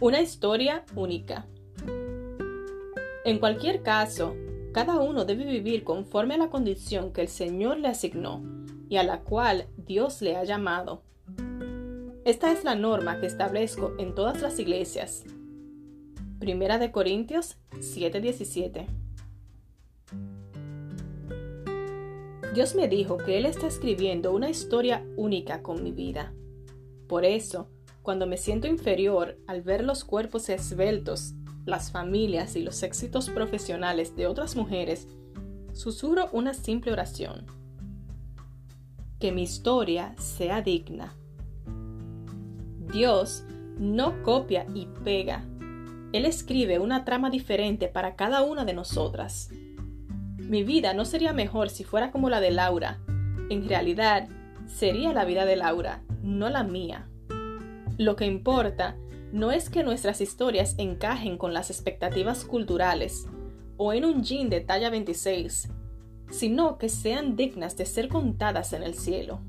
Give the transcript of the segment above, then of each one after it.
Una historia única. En cualquier caso, cada uno debe vivir conforme a la condición que el Señor le asignó y a la cual Dios le ha llamado. Esta es la norma que establezco en todas las iglesias. Primera de Corintios 7:17. Dios me dijo que Él está escribiendo una historia única con mi vida. Por eso, cuando me siento inferior al ver los cuerpos esbeltos, las familias y los éxitos profesionales de otras mujeres, susurro una simple oración. Que mi historia sea digna. Dios no copia y pega. Él escribe una trama diferente para cada una de nosotras. Mi vida no sería mejor si fuera como la de Laura. En realidad, sería la vida de Laura, no la mía. Lo que importa no es que nuestras historias encajen con las expectativas culturales o en un jean de talla 26, sino que sean dignas de ser contadas en el cielo.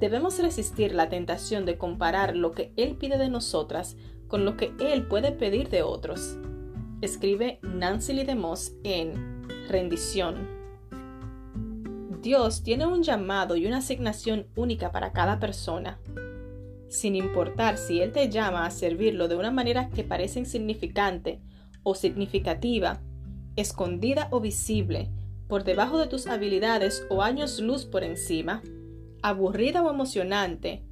Debemos resistir la tentación de comparar lo que Él pide de nosotras con lo que Él puede pedir de otros escribe Nancy Lee DeMoss en Rendición. Dios tiene un llamado y una asignación única para cada persona. Sin importar si Él te llama a servirlo de una manera que parece insignificante o significativa, escondida o visible, por debajo de tus habilidades o años luz por encima, aburrida o emocionante,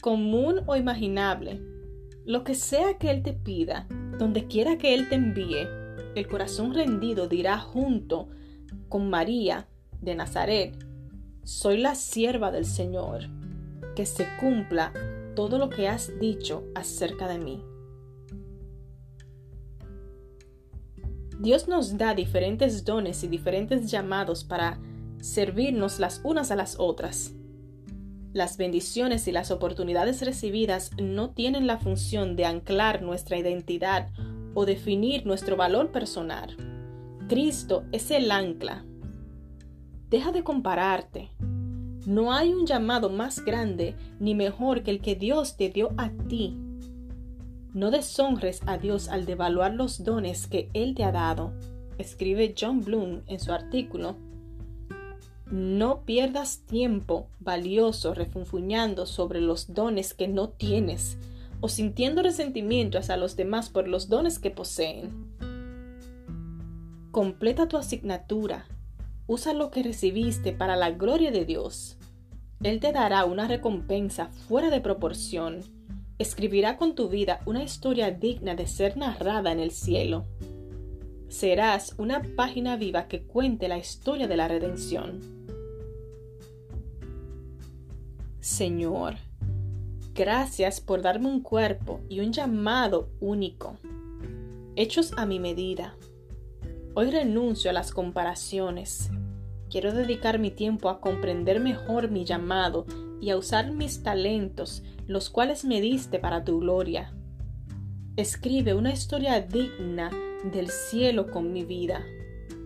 común o imaginable, lo que sea que Él te pida, donde quiera que Él te envíe, el corazón rendido dirá junto con María de Nazaret, soy la sierva del Señor, que se cumpla todo lo que has dicho acerca de mí. Dios nos da diferentes dones y diferentes llamados para servirnos las unas a las otras. Las bendiciones y las oportunidades recibidas no tienen la función de anclar nuestra identidad o definir nuestro valor personal. Cristo es el ancla. Deja de compararte. No hay un llamado más grande ni mejor que el que Dios te dio a ti. No deshonres a Dios al devaluar los dones que Él te ha dado, escribe John Bloom en su artículo no pierdas tiempo valioso refunfuñando sobre los dones que no tienes o sintiendo resentimiento hacia los demás por los dones que poseen. Completa tu asignatura. Usa lo que recibiste para la gloria de Dios. Él te dará una recompensa fuera de proporción. Escribirá con tu vida una historia digna de ser narrada en el cielo. Serás una página viva que cuente la historia de la redención. Señor, gracias por darme un cuerpo y un llamado único, hechos a mi medida. Hoy renuncio a las comparaciones. Quiero dedicar mi tiempo a comprender mejor mi llamado y a usar mis talentos, los cuales me diste para tu gloria. Escribe una historia digna del cielo con mi vida.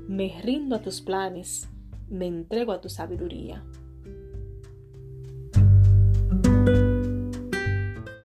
Me rindo a tus planes, me entrego a tu sabiduría.